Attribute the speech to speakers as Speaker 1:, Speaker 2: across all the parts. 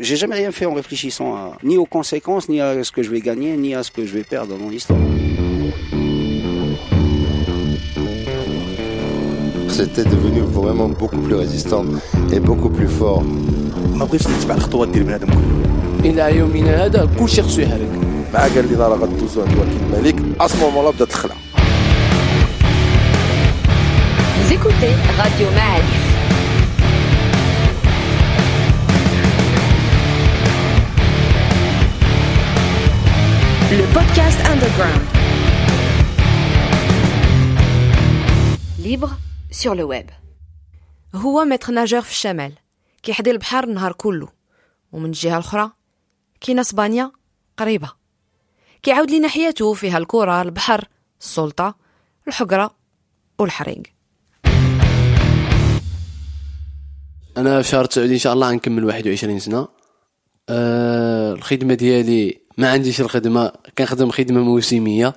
Speaker 1: J'ai jamais rien fait en réfléchissant à, ni aux conséquences, ni à ce que je vais gagner, ni à ce que je vais perdre dans mon histoire.
Speaker 2: C'était devenu vraiment beaucoup plus résistant et beaucoup plus fort.
Speaker 3: Vous écoutez Radio Malif. Le podcast underground. Libre sur le web.
Speaker 4: هو متر ناجور في الشمال كيحدي البحر النهار كله ومن الجهة الأخرى كاينة اسبانيا قريبة كيعاود لينا حياته فيها الكرة البحر السلطة الحقرة والحريق
Speaker 5: أنا في شهر 9 ان شاء الله غنكمل 21 سنه أه الخدمه ديالي ما عنديش الخدمة كنخدم خدمة موسمية.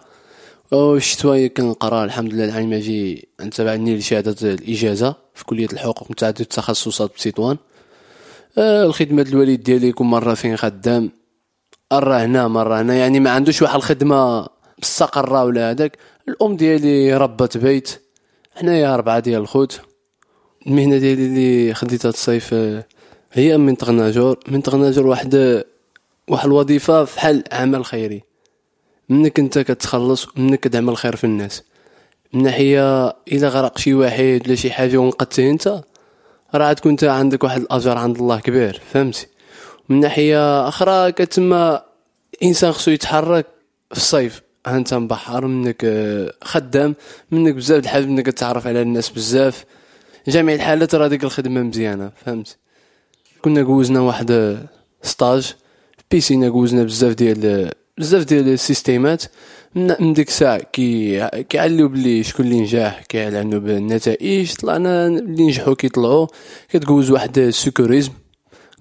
Speaker 5: والشتوية كنقرأ الحمد لله العام ماجي نتبعني لشهادة الإجازة في كلية الحقوق متعدد التخصصات بتطوان آه الخدمة الوالد ديالي يكون مرة فين خدام. مرة هنا مرة هنا. يعني ما عندوش واحد الخدمة مستقرة ولا هذاك. الأم ديالي ربت بيت. حنايا أربعة ديال الخوت. المهنة ديالي اللي خديتها الصيف آه، هي من تغناجور. من تغناجور واحد واحد الوظيفة في حال عمل خيري. منك أنت كتخلص ومنك كتعمل خير في الناس. من ناحية إلا غرق شي واحد ولا شي حاجة ونقدتي أنت راه تكون انت عندك واحد الأجر عند الله كبير فهمتي؟ من ناحية أخرى كتما إنسان خصو يتحرك في الصيف. أنت مبحر منك آه، خدام منك بزاف الحاجات منك تعرف على الناس بزاف. جميع الحالات راه ديك الخدمة مزيانة فهمت كنا جوزنا واحد stage. في بيسينا جوزنا بزاف ديال بزاف ديال ال système ات من ديك الساعة كي كيعليو بلي شكون اللي نجح كيعلنوا بالنتائج طلعنا اللي نجحوا كيطلعوا كتجوز واحد ال secourisme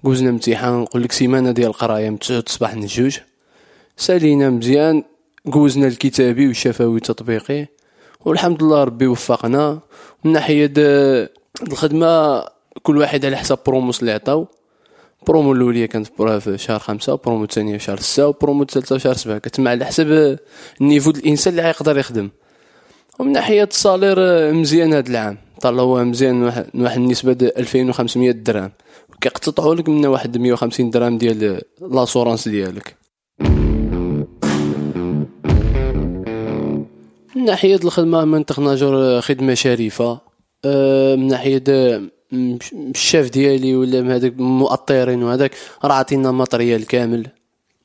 Speaker 5: جوزنا امتحان نقول لك سيمانه ديال القرايه من 9 الصباح للجوج سالينا مزيان جوزنا الكتابي والشفوي التطبيقي والحمد لله ربي وفقنا من ناحيه الخدمه كل واحد على حسب promos اللي عطاو برومو الأولية كانت في شهر خمسة وبرومو الثانية في شهر ستة وبرومو الثالثة في شهر سبعة. كتما على حسب ال niveau الإنسان اللي غيقدر يخدم. ومن ناحية ال salaire آه، مزيان هذا العام. طلع هو مزيان واحد النسبة د 2500 درهم. كيقتطعوا لك منها واحد 150 درهم ديال l'assurance ديالك. من ناحية الخدمة من تخناجر خدمة شريفة. آه، من ناحية آه، م- الشاف ديالي ولا من هذاك المؤطرين وهذاك راه عطينا matériel كامل.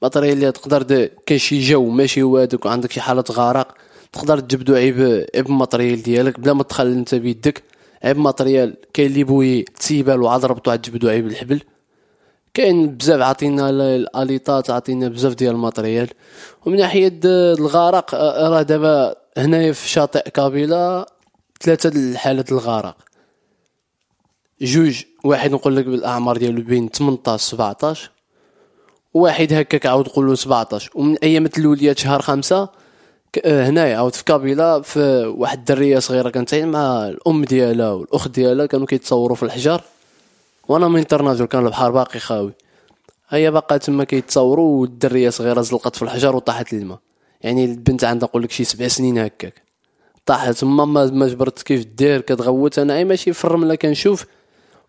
Speaker 5: matériel اللي تقدر كاين شي جو ماشي هو هذاك وعندك شي حالة غرق. تقدر تجبدو غي ب غي ب ال matériel ديالك. بلا ما تدخل انت بيدك غي ب matériel. كاين اللي bouée تسيبال وعاد ربطو عاد غي ب الحبل. كاين بزاف عطينا ال- ال aleta ات عطينا بزاف ديال ال matériel. ومن ناحية الغرق راه دابا هنايا في شاطئ كابيلا ثلاثة الحالات الغرق. جوج واحد نقول لك بالأعمار ديالو بين 18 17 واحد هكاك عاود نقول له 17 ومن ايامات الاوليات شهر خمسة آه، هنايا عاود في كابيلا في واحد الدرية صغيرة كانت مع الأم ديالها والأخت ديالها كانوا كيتصوروا في الحجر. وأنا من ترناجور كان البحر باقي خاوي. هيا باقا تما كيتصوروا والدرية صغيرة زلقت في الحجر وطاحت للماء يعني البنت عندها نقول لك شي سبع سنين هكاك. طاحت تما ما ما جبرت كيف دير كتغوت. أنا أي ماشي في الرمله كنشوف.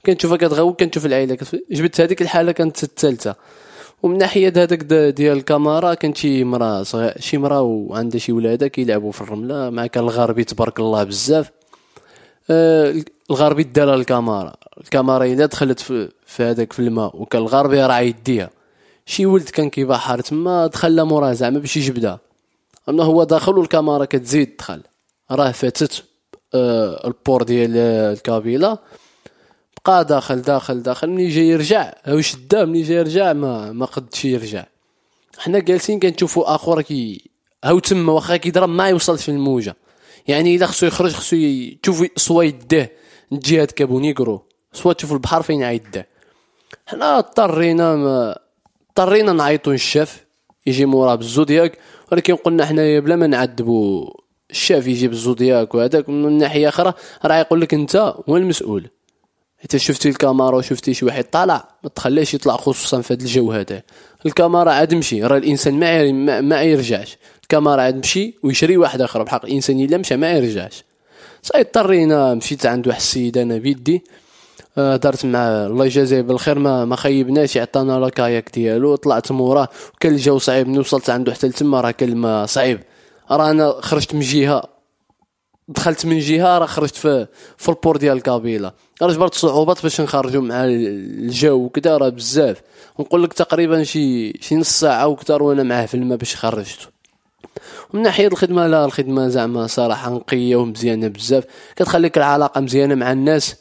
Speaker 5: كنشوفها كتغوت كنشوف العائله جبت هذيك الحالة كانت الثالثة. ومن ناحية هذاك ديال الكاميرا كانت شي مرا صغير شي مرا وعندها شي ولادة كيلعبوا في الرملة مع كان الغربي تبارك الله بزاف. آه، الغربي دار الكاميرا. الكاميرا إلا دخلت في, في هذاك في الماء وكان الغربي راه يديها. شي ولد كان كيبحر تما دخل موراه زعما باش يجبدها أما هو داخل والكاميرا كتزيد دخل راه فاتت آه البور ديال الكابيلا بقى داخل داخل داخل ملي جاي يرجع؟ هو شدا ملي جاي يرجع؟ ما ما قدش يرجع. حنا جالسين كنشوفوا آخر كي هاو تما واخا كيضرب ما يوصلش للموجة. يعني إلا خصو يخرج خصو تشوف سوا يديه. جهه كابونيكرو. سوا تشوف البحر فين عيداه حنا اضطرينا ما اضطرينا نعيطوا للشاف يجي موراه بالزودياك ولكن قلنا حنايا بلا ما نعذبوا الشاف يجي بالزودياك وهذاك من ناحية أخرى راه يقول لك أنت هو المسؤول. حتى شفتي الكاميرا وشفتي شي واحد طالع ما تخليش يطلع خصوصا في هذا الجو هذا. الكاميرا عاد مشي راه الإنسان ما ما, يرجعش. الكاميرا عاد مشي ويشري واحد آخر بحق الإنسان إلا مشى ما يرجعش. اضطرينا مشيت عند واحد السيد أنا بيدي آه، هدرت مع الله يجازيه بالخير ما ما خيبناش عطانا لا كاياك ديالو طلعت موراه وكان الجو صعيب ملي وصلت عنده حتى لتما راه كان الماء صعيب. راه أنا خرجت من جهة دخلت من جهة راه خرجت في في البور ديال الكابيلا راه جبرت صعوبات باش نخرجوا مع الجو وكذا راه بزاف. نقول لك تقريبا شي شي نص ساعة وكثر وأنا معاه في الماء باش خرجته ومن ناحية الخدمة لا الخدمة زعما صراحة نقية ومزيانة بزاف. كتخليك العلاقة مزيانة مع الناس.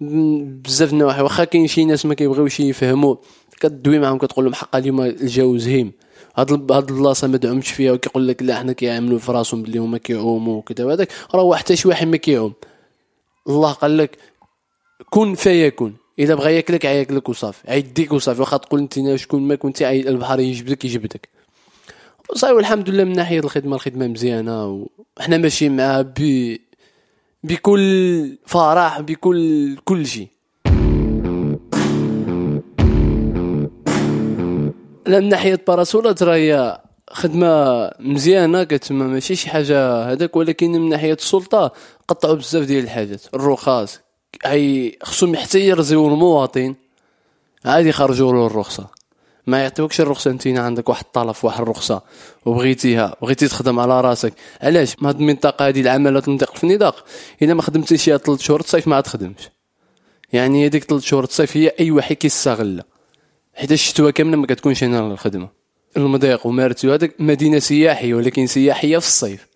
Speaker 5: بزاف النواحي. واخا كاين شي ناس ما كيبغيوش يفهموا كدوي معاهم كتقول لهم حقا اليوم الجو زهيم. هاد هاد البلاصة ما دعمتش فيها وكيقول لك لا حنا كيعملوا في راسهم بلي هما كيعوموا وكذا وهذاك. راه حتى شي واحد ما كيعوم. الله قال لك كن فيكون إذا بغى ياكلك عياكلك وصافي. عيديك وصافي. واخا تقول أنت شكون ما كنتي البحر يجبدك يجبدك. صاي والحمد لله من ناحية الخدمة الخدمة مزيانة وحنا ماشيين معاها ب بكل فرح بكل كل شيء. لا من ناحيه باراسولات راه هي خدمة مزيانة كتما ماشي شي حاجة هذاك ولكن من ناحية السلطة قطعوا بزاف ديال الحاجات. الرخص اي خصهم حتى يرزيو المواطن عادي يخرجوا له الرخصة. ما يعطيوكش الرخصة انت عندك واحد الطلب واحد الرخصة وبغيتيها بغيتي تخدم على راسك. علاش؟ ما هاد المنطقة هذه العمالات المنطقة في النطاق. إلا ما خدمتيش فيها ثلاث شهور الصيف ما تخدمش. يعني هذيك ثلاث شهور الصيف هي أي واحد كيستغلها. حيت الشتوى كاملة ما كتكونش هنا للخدمة. المضيق ومارتي هذاك مدينة سياحية ولكن سياحية في الصيف.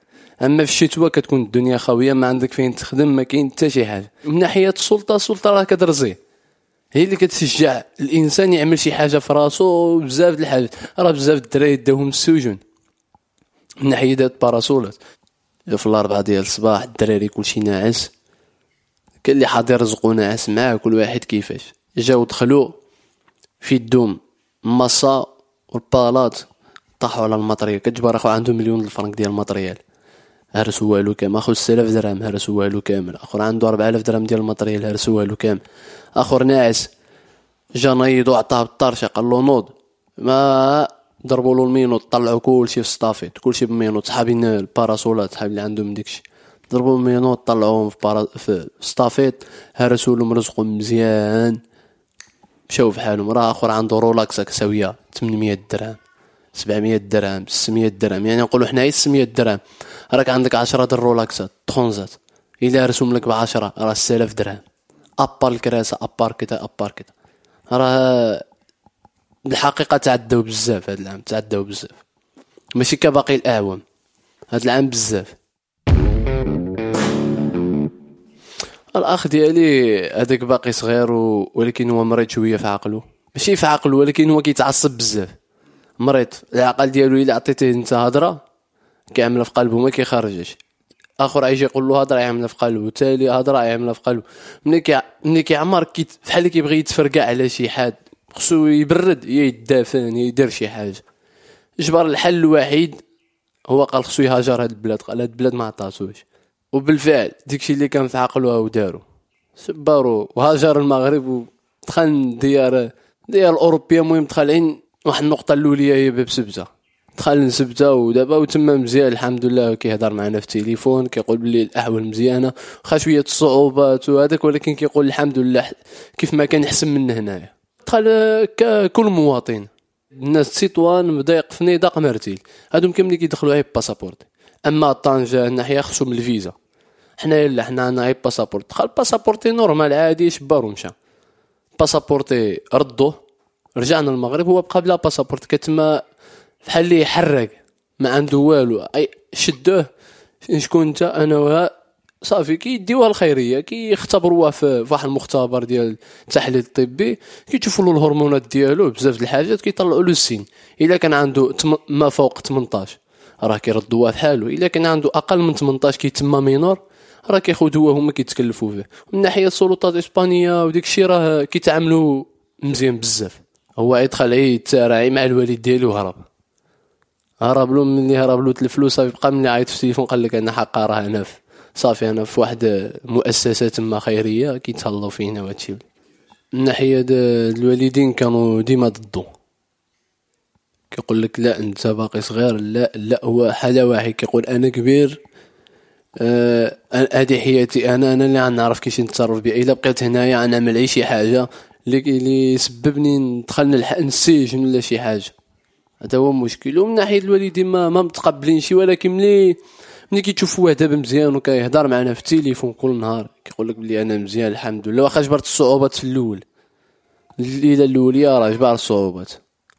Speaker 5: أما في الشتوى كتكون الدنيا خاوية ما عندك فين تخدم ما كاين حتى شي حاجة. من ناحية السلطة السلطة راه كترزي. هي اللي كتشجع الإنسان يعمل شي حاجة في راسو بزاف د الحاجات. راه بزاف الدراري داوهم السجون. من ناحية هاد الباراسولات. في الأربعة ديال الصباح الدراري كلشي ناعس. كاين اللي حاضر رزقو ناعس معاه كل واحد كيفاش. جاو دخلوا في الدوم. مصا والبالاط طاحوا على المطريه كتجبر أخو عنده مليون الفرنك ديال الماتريال. هرسوا والو كامل. أخو 6000 درهم. هرسوا والو كامل. اخر عنده 4000 درهم ديال الماتريال. هرسوا والو كامل. اخر ناعس جا نيضو عطاه بالطرشة. قال له نوض. ما ضربوا له المينوط. طلعوا كلشي في ستافيت كلشي بمينوط. صحابي الباراسولات. صحابي اللي عندهم داكشي. ضربوا ال menottes. طلعوهم في. في estafette هرسوا لهم رزقهم مزيان. مشاو في حالهم راه آخر عنده relax كتساوي 800 درهم 700 درهم 600 درهم يعني نقولوا حنايا 600 درهم. راك عندك 10 د ال relax ات تخونزات إلا رسوم لك ب 10 راه 6000 درهم. à part الكراسه à part كذا à part كذا. راه بالحقيقة تعداو بزاف هذا العام تعداو بزاف. ماشي كباقي الأعوام هذا العام بزاف. الأخ ديالي هذاك باقي صغير. ولكن هو مريض شوية في عقله. ماشي في عقله ولكن هو كيتعصب بزاف. مريض. العقل ديالو إلا عطيتيه أنت هضرة كيعملها في قلبه ما كيخرجش. آخر يجي يقول له هضرة يعملها في قلبه. تالي هضرة يعملها في قلبه. ملي كي ملي كيعمر كي بحال كيبغي يتفرقع على شي حد خصو يبرد يا يدافن يا يدير شي حاجة. جبر الحل الوحيد هو قال خصو يهاجر هاد البلاد قال هاد البلاد ما عطاتوش. وبالفعل ديكشي اللي كان في عقله هو دارو. سبارو وهاجر المغرب ودخل ديار ديار الأوروبية المهم دخلين واحد النقطة الأولية هي باب سبته دخل لسبته ودابا وتما مزيان الحمد لله كيهضر معنا في التليفون كيقول بلي الأحوال مزيانة واخا شوية الصعوبات وهذاك ولكن كيقول الحمد لله كيف ما كان احسن من هنايا. دخل ككل مواطن. الناس تطوان مضيق فنيدق مرتيل. هادو كاملين كيدخلوا غير passeport. أما طنجه الناحية خصهم الفيزا. حنايا لا حنا عندنا غير passeport دخل passeport ي normal عادي شبار ومشى. passeport ي ردوه رجعنا المغرب هو بقى بلا passeport كتما بحال اللي يحرق ما عنده والو. أي شدوه. شكون أنت؟ أنا وها. صافي كيديوها الخيرية كيختبروه في واحد المختبر ديال التحليل الطبي كيشوفوا له الهرمونات ديالو بزاف د الحاجات كيطلعوا له السن. إلا كان عنده. ما فوق 18 راه كيردوه بحالو. إلا كان عنده أقل من 18 كيتما مينور راه كياخذوه هما كيتكلفوا فيه. من ناحية السلطات الاسبانيه وديك الشيء راه كيتعاملوا مزيان بزاف. هو يدخل عيد تراعي مع الوالد ديالو هرب. هرب له ملي هرب له الفلوس صافي بقى ملي عيط في التليفون قال لك أنا حقا راه أنا في صافي أنا في واحد مؤسسه تما خيرية كيتهلاو فينا وهادشي. من ناحية الوالدين كانوا ديما ضدو كيقول لك لا أنت باقي صغير لا لا هو حاله واحد. كيقول أنا كبير هذه حياتي أنا أنا اللي غنعرف كيفاش نتصرف بها إلا بقيت هنايا غنعمل اي شي حاجة اللي اللي يسببني ندخل نسجن ولا شي حاجة. هذا هو المشكل. ومن ناحية الوالدين ما ما شي ولكن ملي ملي كيتشوفوه دابا مزيان وكيهضر معنا في التليفون كل نهار كيقول لك بلي أنا مزيان الحمد لله. واخا جبرت الصعوبات في الأول. الليلة الاوليه راه جبر الصعوبات.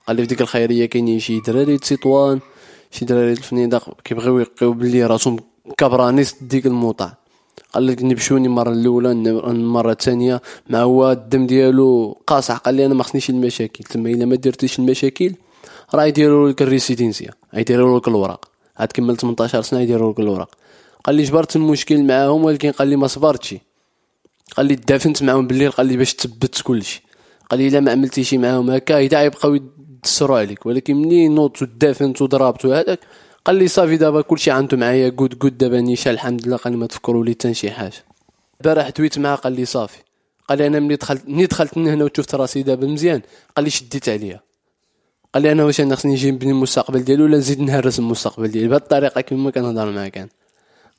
Speaker 5: قال لي في ديك الخيرية كاينين شي دراري تسيطوان شي دراري الفنيدق كيبغيو يلقيو بلي راسهم كبرانيس ديك الموطع. قال لك نبشوني المره الأولى المره الثانية مع هو الدم ديالو قاصح قال لي أنا ما خصنيش المشاكل. تما إلا ما درتيش المشاكل راه يديروا لك ال residencia يديروا لك الوراق. عاد كمل 18 سنة يديروا لك الوراق. قال لي جبرت المشكل معاهم ولكن قال لي ما صبرتش. قال لي دافنت معاهم بالليل قال لي باش تثبت كلشي قال لي الا ما عملتيش معاهم هكا يدا يبقاو يدسروا عليك. ولكن ملي نوضت ودافنت وضربت وهذاك قال لي صافي دابا كلشي عنده معايا كود كود دابا نيشان الحمد لله قال ما تفكروا لي حتى شي حاجة. البارح دويت معاه قال لي صافي. قال لي أنا ملي دخلت ملي دخلت من هنا وشفت راسي دابا مزيان. قال لي شديت عليا. قال لي أنا واش أنا خصني نجي نبني المستقبل ديالي ولا نزيد نهرس المستقبل ديالي؟ بهذه الطريقة كما كنهضر معاه كان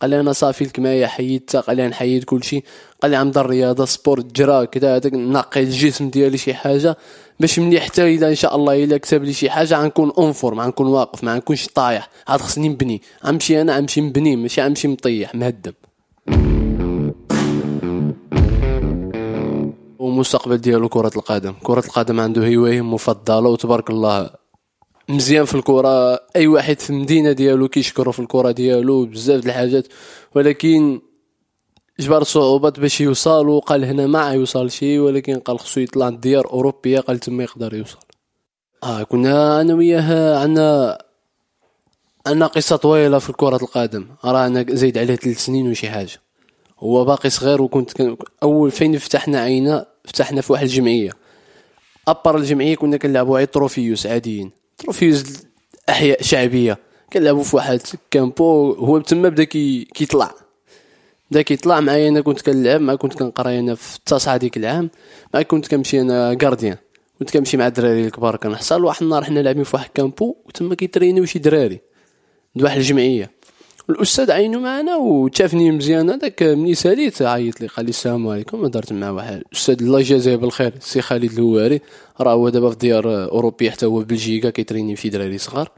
Speaker 5: قال لي أنا صافي الكماية حيدتها قال لي نحيد كلشي. قال لي عمل الرياضه sport جرا كذا هذاك نقي الجسم ديالي شي حاجة. باش ملي حتى اذا إن شاء الله إلا كتب لي شي حاجة غنكون en forme غنكون واقف ما غنكونش طايح. عاد خصني نبني. غنمشي أنا غنمشي نبني ماشي غنمشي مطيح مهدم ومستقبل ديالو كرة القدم. كرة القدم عنده هواية مفضلة وتبارك الله مزيان في الكرة. أي واحد في المدينة ديالو كيشكرو في الكرة ديالو بزاف د الحاجات. ولكن جبر صعوبات باش يوصل وقال هنا ما يوصل شي ولكن قال خصو يطلع لديار أوروبية قال تما يقدر يوصل. آه كنا أنا وياه عندنا عندنا قصة طويلة في كرة القدم. راه أنا زايد عليه ثلاث سنين وشي حاجة. هو باقي صغير وكنت كن... أول فين فتحنا عينا فتحنا في واحد الجمعية. قبل الجمعية كنا كنلعبوا غير trofeos عاديين. trofeos أحياء شعبية. كنلعبوا في واحد campo هو تما بدا كي كيطلع. بدا كيطلع معايا أنا كنت كنلعب مع كنت كنقرا أنا في التاسعه ديك العام مع كنت كنمشي أنا gardien كنت كنمشي مع الدراري الكبار كنحصل واحد النهار حنا لاعبين في واحد campo وتما كيترينيو شي دراري. د واحد الجمعية. الأستاذ عينو معنا وشافني مزيان هذاك ملي ساليت عيط لي قال لي السلام عليكم. هضرت مع واحد الأستاذ الله يجازيه بالخير السي خالد الهواري. راه هو دابا في ديار اوروبيه حتى هو بلجيكا كيتريني في دراري صغار.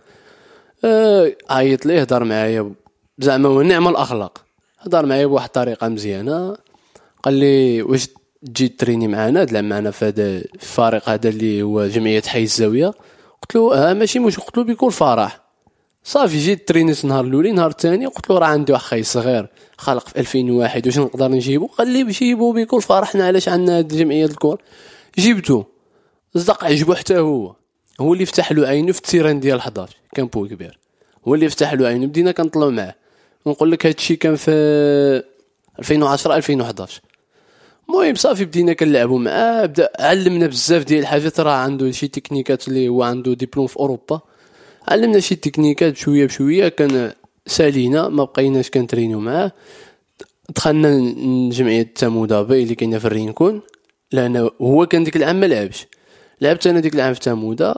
Speaker 5: آه عيط ليه هضر معايا. زعما هو نعم الاخلاق هضر معايا بواحد الطريقة مزيانة. قال لي واش تجي تريني معنا تلعب معنا في هذا الفريق هذا اللي هو جمعية حي الزاوية. قلت له آه ماشي مش قلت له بكل فرح. صافي جيت ترينيت النهار الاولي نهار الثاني قلت له راه عندي واحد صغير خلق في 2001 واش نقدر نجيبو؟ قال لي جيبو بكل فرحنا علاش عندنا هاد الجمعيه الكور؟ جبتو. صدق عجبو حتى هو. هو اللي فتح له عينه في ال terrain ديال 11 campo كبير. هو اللي فتح له عينه بدينا كنطلعو معاه. ونقول لك هادشي كان في 2010 2011 المهم صافي بدينا كنلعبوا معاه بدا علمنا بزاف ديال الحاجات راه عنده شي تكنيكات اللي هو عنده ديبلوم في أوروبا. علمنا شي تكنيكات بشويه بشوية كان سالينا ما بقيناش كنترينيو معاه. دخلنا لجمعية تامودابي اللي كاينة في الرينكون. لأن هو كان ديك العام ما لعبش. لعبت أنا ديك العام في تامودا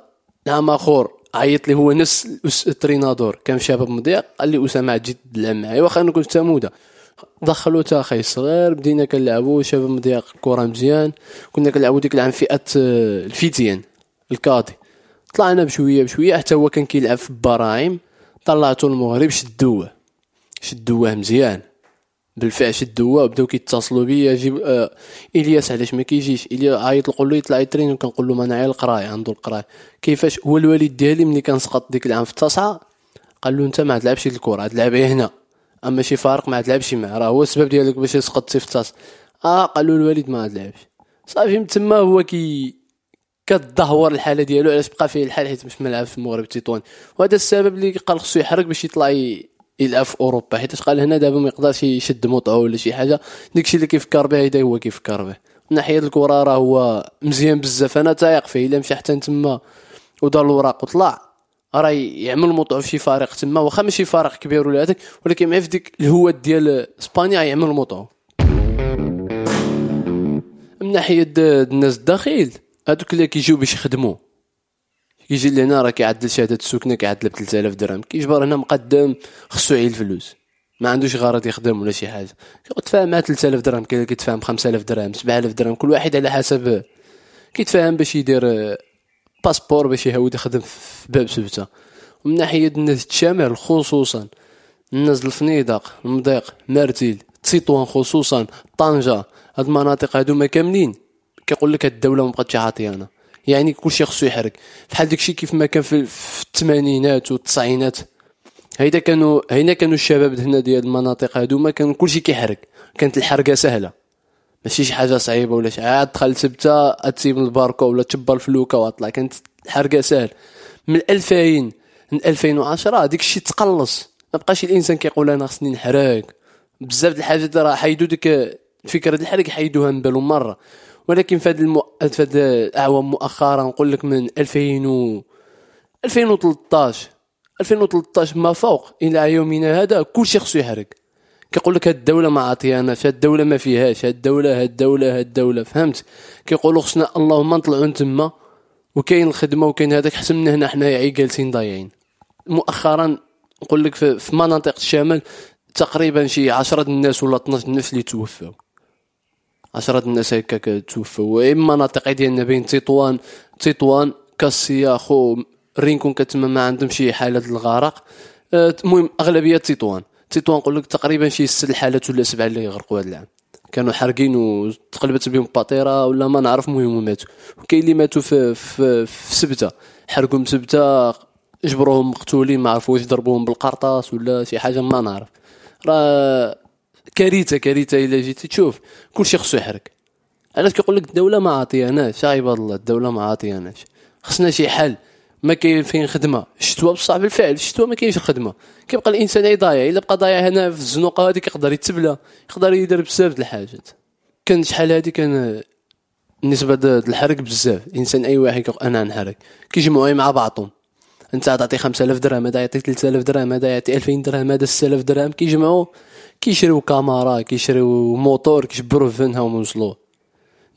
Speaker 5: عام اخر عيط لي هو نفس ال entrenador. كان في شباب مضيق قال لي أسامة جيت تلعب معايا. واخا أنا كنت في تامودا دخلوا تا أخي صغير بدينا كنلعبوا. شباب مضيق كره مزيان. كنا كنلعبوا ديك العام فئة آه، الفيتيان الكاضي. طلعنا بشوية بشوية حتى هو كان كيلعب في البراعم طلعتو المغرب شدوه. شدوه مزيان. بالفعل شدوه وبداو كيتصلوا بيا جيب آه إلياس علاش ما كيجيش؟ عيط نقول له يطلع يترين وكنقول له ما أنا القراية عنده القراية. كيفاش؟ هو الوالد ديالي ملي كان سقط ديك العام في التاسعه قال له أنت ما تلعبش الكرة تلعب هنا. أما شي فارق ما تلعبش معاه راه هو السبب ديالك باش سقطتي في التاسعه آه قال له الوالد ما تلعبش صافي من تما هو كي كتدهور الحالة ديالو علاش بقى فيه الحال حيت مش ملعب في المغرب تيطوان وهذا السبب اللي قال خصو يحرك باش يطلع يلعب في أوروبا. حيت قال هنا دابا ما يقدرش يشد مطعه ولا شي حاجة. داكشي اللي كيفكر به هيدا هو كيفكر به. من ناحية الكرة راه هو مزيان بزاف. أنا تايق فيه إلا مشى حتى تما ودار الوراق وطلع راه يعمل موطور في شي فريق تما. واخا ماشي فريق كبير ولا هذاك ولكن معاه في ديك الهوات ديال إسبانيا يعمل موطور من ناحية الناس الداخل هذوك اللي كيجيو باش يخدموا كيجي لهنا راه كيعدل شهادة السكنة كيعدل ب 3000 درهم. كيجبر هنا مقدم خصو يعيل الفلوس ما عندوش غرض يخدم ولا شي حاجة. كيتفاهم مع 3000 درهم كاين اللي كيتفاهم 5000 درهم 7000 درهم كل واحد على حسب كيتفاهم باش يدير passeport باش يهود يخدم في باب سبتة. ومن ناحية الناس الشمال خصوصا الناس الفنيدق المضيق مرتيل تسيطوان خصوصا طنجة هاد المناطق هادوما كاملين. كيقول لك الدولة ما بقاتش عاطيانا. يعني كلشي خصو يحرك بحال داكشي كيف ما كان في, الثمانينات والتسعينات هيدا كانوا هنا كانوا الشباب هنا ديال المناطق هادوما كان كلشي كيحرك كانت الحرقة سهلة. ماشي شي حاجة صعيبة ولا شي عاد دخل سبتة تسيب الباركو ولا تشبر الفلوكة وأطلع. كانت الحرقة سهل. من 2000 من 2010 ديك الشيء تقلص. ما بقاش الإنسان كيقول أنا خصني نحرق. بزاف د الحاجات راه حيدوا ديك الفكرة د الحرق حيدوها من بالهم مرة. ولكن في هاد المو... الأعوام مؤخرا نقول لك من 2000 و 2013 2013 ما فوق إلى يومنا هذا كلشي خصو يحرق. كيقول لك هاد الدولة ما عاطياناش هاد الدولة ما فيهاش هاد الدولة هاد الدولة هاد الدولة فهمت؟ كيقولوا خصنا اللهم نطلعوا تما وكاين الخدمة وكاين هذاك حسن من هنا حنايا عي جالسين ضايعين. مؤخرا نقول لك في مناطق الشمال تقريبا شي 10 الناس ولا 12 الناس اللي توفاو 10 الناس هكاك توفاو اما مناطق ديالنا بين تطوان تطوان كاسيا خو رينكون كتما ما عندهم شي حالة الغرق. آه، المهم أغلبية تطوان تطوان نقول لك تقريبا شي ست الحالات ولا سبعة اللي غرقوا هذا العام. كانوا حارقين وتقلبت بهم باطيره ولا ما نعرف المهم وماتوا وكاين اللي ماتوا في في, في سبتة. حرقوا سبتة جبروهم مقتولين ما عرفوا واش ضربوهم بالقرطاس ولا شي حاجة ما نعرف. راه كارثة كارثة إلا جيتي تشوف. كلشي خصو يحرق. علاش كيقول لك الدولة ما عاطياناش يا عباد الله الدولة ما عاطياناش خصنا شي حل. ما كاين فين خدمة. الشتوى بصح بالفعل الشتوى ما كاينش خدمة. كيبقى الإنسان عي ضايع إلا بقى ضايع هنا في الزنقه هذيك يقدر يتبلى يقدر يدير بزاف د الحاجات. كان شحال هادي كان النسبة د الحرق بزاف. الانسان أي واحد كيقول أنا نحرق. كيجمعوا مع بعضهم. أنت تعطي 5000 درهم هذا يعطي 3000 درهم هذا يعطي 2000 درهم هذا 6000 درهم. كيجمعوا. كيشريو كاميرا كيشريو موتور كيجبروا فينها ويوصلوه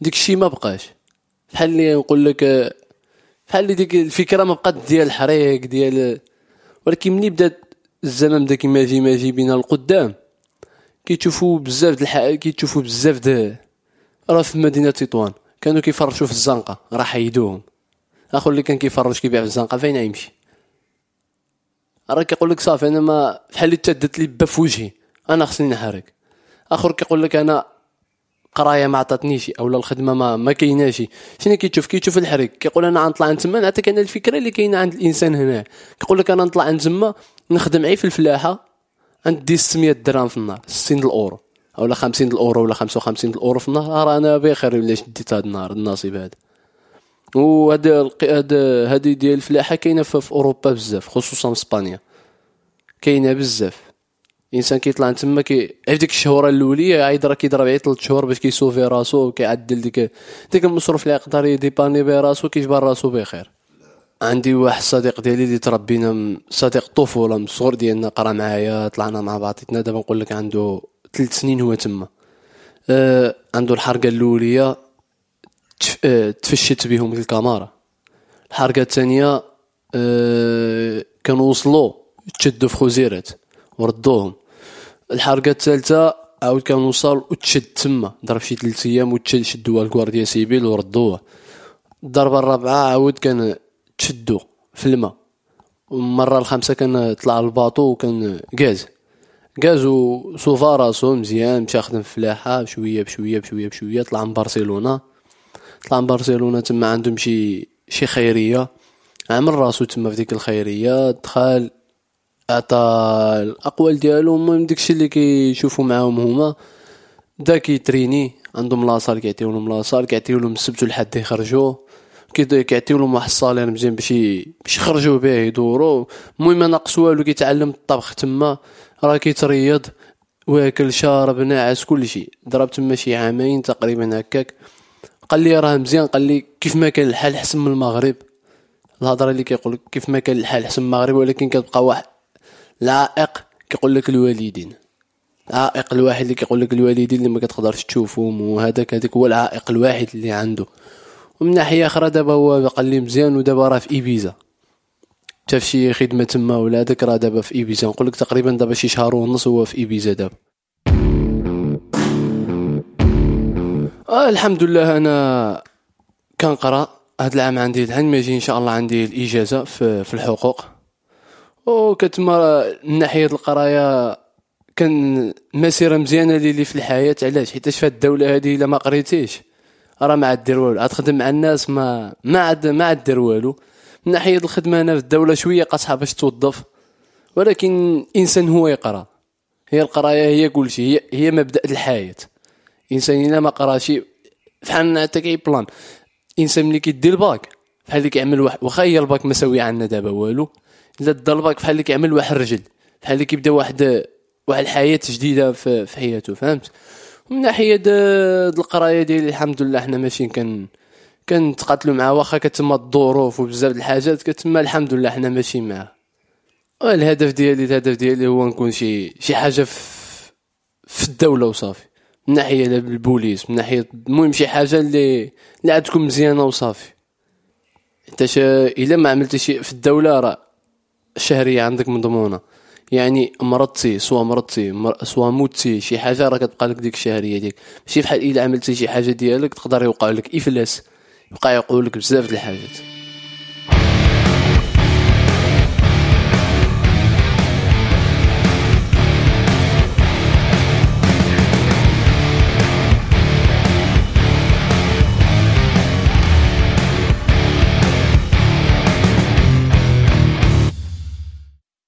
Speaker 5: ديك الشيء ما بقاش. بحال اللي نقول لك بحال اللي ديك الفكرة ما بقات ديال الحريق ديال ولكن ملي بدات الزمن بدا كيما يجي ما يجي بينا القدام كيتشوفوا بزاف د الح... كيتشوفوا بزاف د راه في مدينة تطوان. كانوا كيفرشوا في الزنقة راه حيدوهم. أخو اللي كان كيفرش كيبيع في الزنقة فين يمشي؟ راه كيقول لك صافي أنا ما بحال اللي تدت لي با في وجهي أنا خصني نحرق آخر كيقول لك أنا قراية ما عطاتنيش اولا الخدمة ما ما كايناش. شنو كيتشوف؟ كيتشوف الحريق. كيقول أنا غنطلع عند تما. نعطيك أنا الفكرة اللي كاينة عند الإنسان هنا. كيقول لك أنا نطلع عند تما نخدم عي في الفلاحة عندي 600 درهم في النهار 60 الأورو. اولا 50 الأورو ولا 55 الأورو في النهار. راه أنا بخير ولا شديت هذا النهار النصيب هذا. الق- هذا هذه ديال الفلاحة كاينة في أوروبا بزاف خصوصا في إسبانيا. كاينة بزاف. الانسان كيطلع تما كي عرف ديك الشهورة الأولية عايد راه كيضرب عيط ثلاث شهور باش كيسوفي راسو وكيعدل ديك ديك المصروف اللي يقدر يديباني به راسو كيجبر راسو بخير عندي واحد الصديق ديالي اللي تربينا صديق طفولة من الصغر ديالنا قرا معايا طلعنا مع بعضياتنا دابا نقول لك عنده ثلاث سنين هو تما. آه عنده الحرقة الأولية تف- آه، تفشت بهم الكاميرا. الحرقة الثانية آه كانوا وصلوا تشدوا في خوزيرات وردوهم. الحرقه الثالثة عاود كان وصل وتشد تما. ضرب شي ثلاث أيام وتشد شدوها ال Guardia Civil وردوها الضربة الرابعة عاود كان تشدو في الماء. والمرة الخامسة كان طلع ال bateau وكان غاز غاز وصوفا راسو مزيان مشى خدم في الفلاحه بشوية بشوية بشوية بشوية. طلع من برشلونة. طلع من برشلونة تما عندهم شي شي خيرية. عمل راسو تما في ديك الخيرية. دخل عطى الأقوال ديالو المهم داكشي اللي كيشوفوا معاهم هما. بدا كيتريني عندهم la salle كيعطيو لهم la salle كيعطيو لهم السبت والحد يخرجوا كي- كيعطيو لهم واحد salaire مزيان باش باش يخرجوا به يدوروا المهم ما ناقص والو كيتعلم الطبخ تما. راه كيتريض واكل شارب ناعس كلشي ضرب تما شي عامين تقريبا هكاك. قال لي راه مزيان قال لي كيف ما كان الحال حسن من المغرب. الهضرة اللي كيقول كيف ما كان الحال حسن المغرب ولكن كتبقى واحد العائق كيقول لك الوالدين. العائق الواحد اللي كيقول لك الوالدين اللي ما كتقدرش تشوفهم وهذاك هذاك هو العائق الواحد اللي عنده. ومن ناحية أخرى دابا هو بقى لي مزيان ودابا راه في إيبيزا. تا في شي خدمة تما ولا هذاك راه دابا في إيبيزا. نقول لك تقريبا دابا شي شهر ونص هو في إيبيزا دابا. آه الحمد لله أنا كنقرأ. هاد العام عندي العام ما يجي إن شاء الله عندي الإجازة في, في الحقوق. وكتما من ناحية القراية كان مسيرة مزيانة لي في الحياة. علاش؟ حيتاش في الدولة هذه إلا ما قريتيش. راه ما عاد دير والو. عاد تخدم مع الناس ما ما عاد ما عاد دير والو. من ناحية الخدمة أنا في الدولة شوية قاصحة باش توظف. ولكن إنسان هو يقرأ. هي القراية هي كل شيء. هي, هي مبدأ الحياة. إنسان إلا ما قراش فحال حتى كيبان إنسان ملي كيدي الباك بحال اللي كيعمل واخا هي الباك ما ساوي عندنا دابا والو. الا الباك بحال اللي كيعمل واحد الرجل بحال اللي كيبدا واحد واحد الحياة جديدة في, في حياته فهمت؟ من ناحية القراية ديالي الحمد لله حنا ماشيين كن كنتقاتلوا معاه. واخا كتما الظروف وبزاف الحاجات كتما الحمد لله حنا ماشيين معاه. الهدف ديالي الهدف ديالي هو نكون شي شي حاجة في, في الدولة وصافي. من ناحية البوليس من ناحية المهم شي حاجة اللي اللي تكون مزيانة وصافي. حتى إلا ما عملتي شي في الدولة راه الشهريه عندك مضمونه يعني مرضتي سوا مرضتي سوا موتي شي حاجة راه كتبقى لك ديك الشهرية ديالك. ماشي بحال إلا عملتي شي حاجة ديالك تقدر يوقع لك إفلاس يبقى يقول لك بزاف د الحاجات.